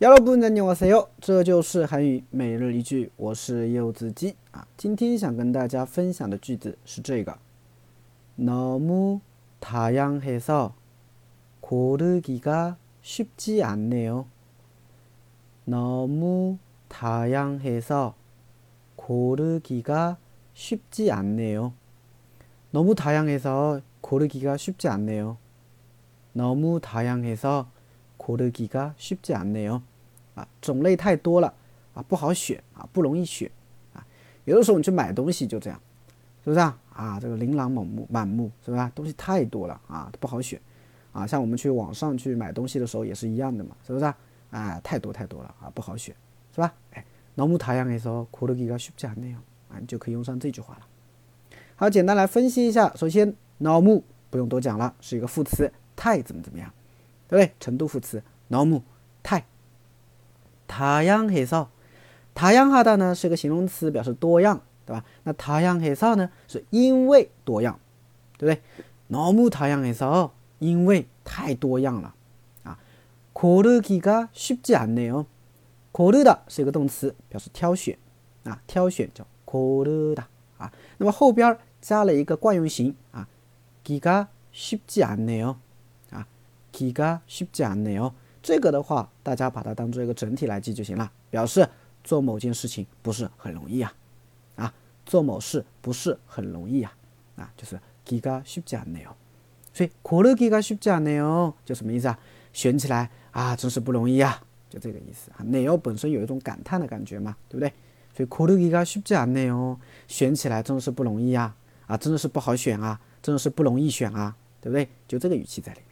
여러분 안녕하세요. 这就是韩语每日一句，我是柚子鸡啊。今天想跟大家分享的句子是这个：너무다양해서고르기가쉽지않네요。 너무다양해서고르기가쉽지않네요。 너무다양해서고르기가쉽지않네요。 너무다양해서 고르기가쉽지않네요。 啊，种类太多了啊，不好选啊，不容易选啊。有的时候你去买东西就这样，是不是啊？啊，这个琳琅满目，满目是吧？东西太多了啊，不好选啊。像我们去网上去买东西的时候也是一样的嘛，是不是啊？啊，太多太多了啊，不好选，是吧？哎，너무다양해서고르기가쉽지않네요啊，你就可以用上这句话了。好，简单来分析一下。首先，너무不用多讲了，是一个副词，太怎么怎么样， 对不对？程度副词，너무太。다양해 서， 다양하다呢是个形容词，表示多样，对吧？那다양해서呢是因为多样，对不对？너무다양해 서， 因为太多样了啊。고르기가쉽지않네 요。 고르다是一个动词，表示挑选啊，挑选叫고르다啊。那么后边加了一个惯用型啊，기가쉽지않네 요， 啊， 기가쉽지않네 요。 这个的话，大家把它当做一个整体来记就行了，表示做某件事情不是很容易啊，啊，做某事不是很容易啊，啊，就是기가쉽지않네 요。 所以고르기가쉽지않네 요， 就什么意思啊？选起来啊，真是不容易啊，就这个意思啊。네요本身有一种感叹的感觉嘛，对不对？所以고르기가쉽지않네 요， 选起来真的是不容易啊，啊，真的是不好选啊，真的是不容易选啊，对不对？就这个语气在里面，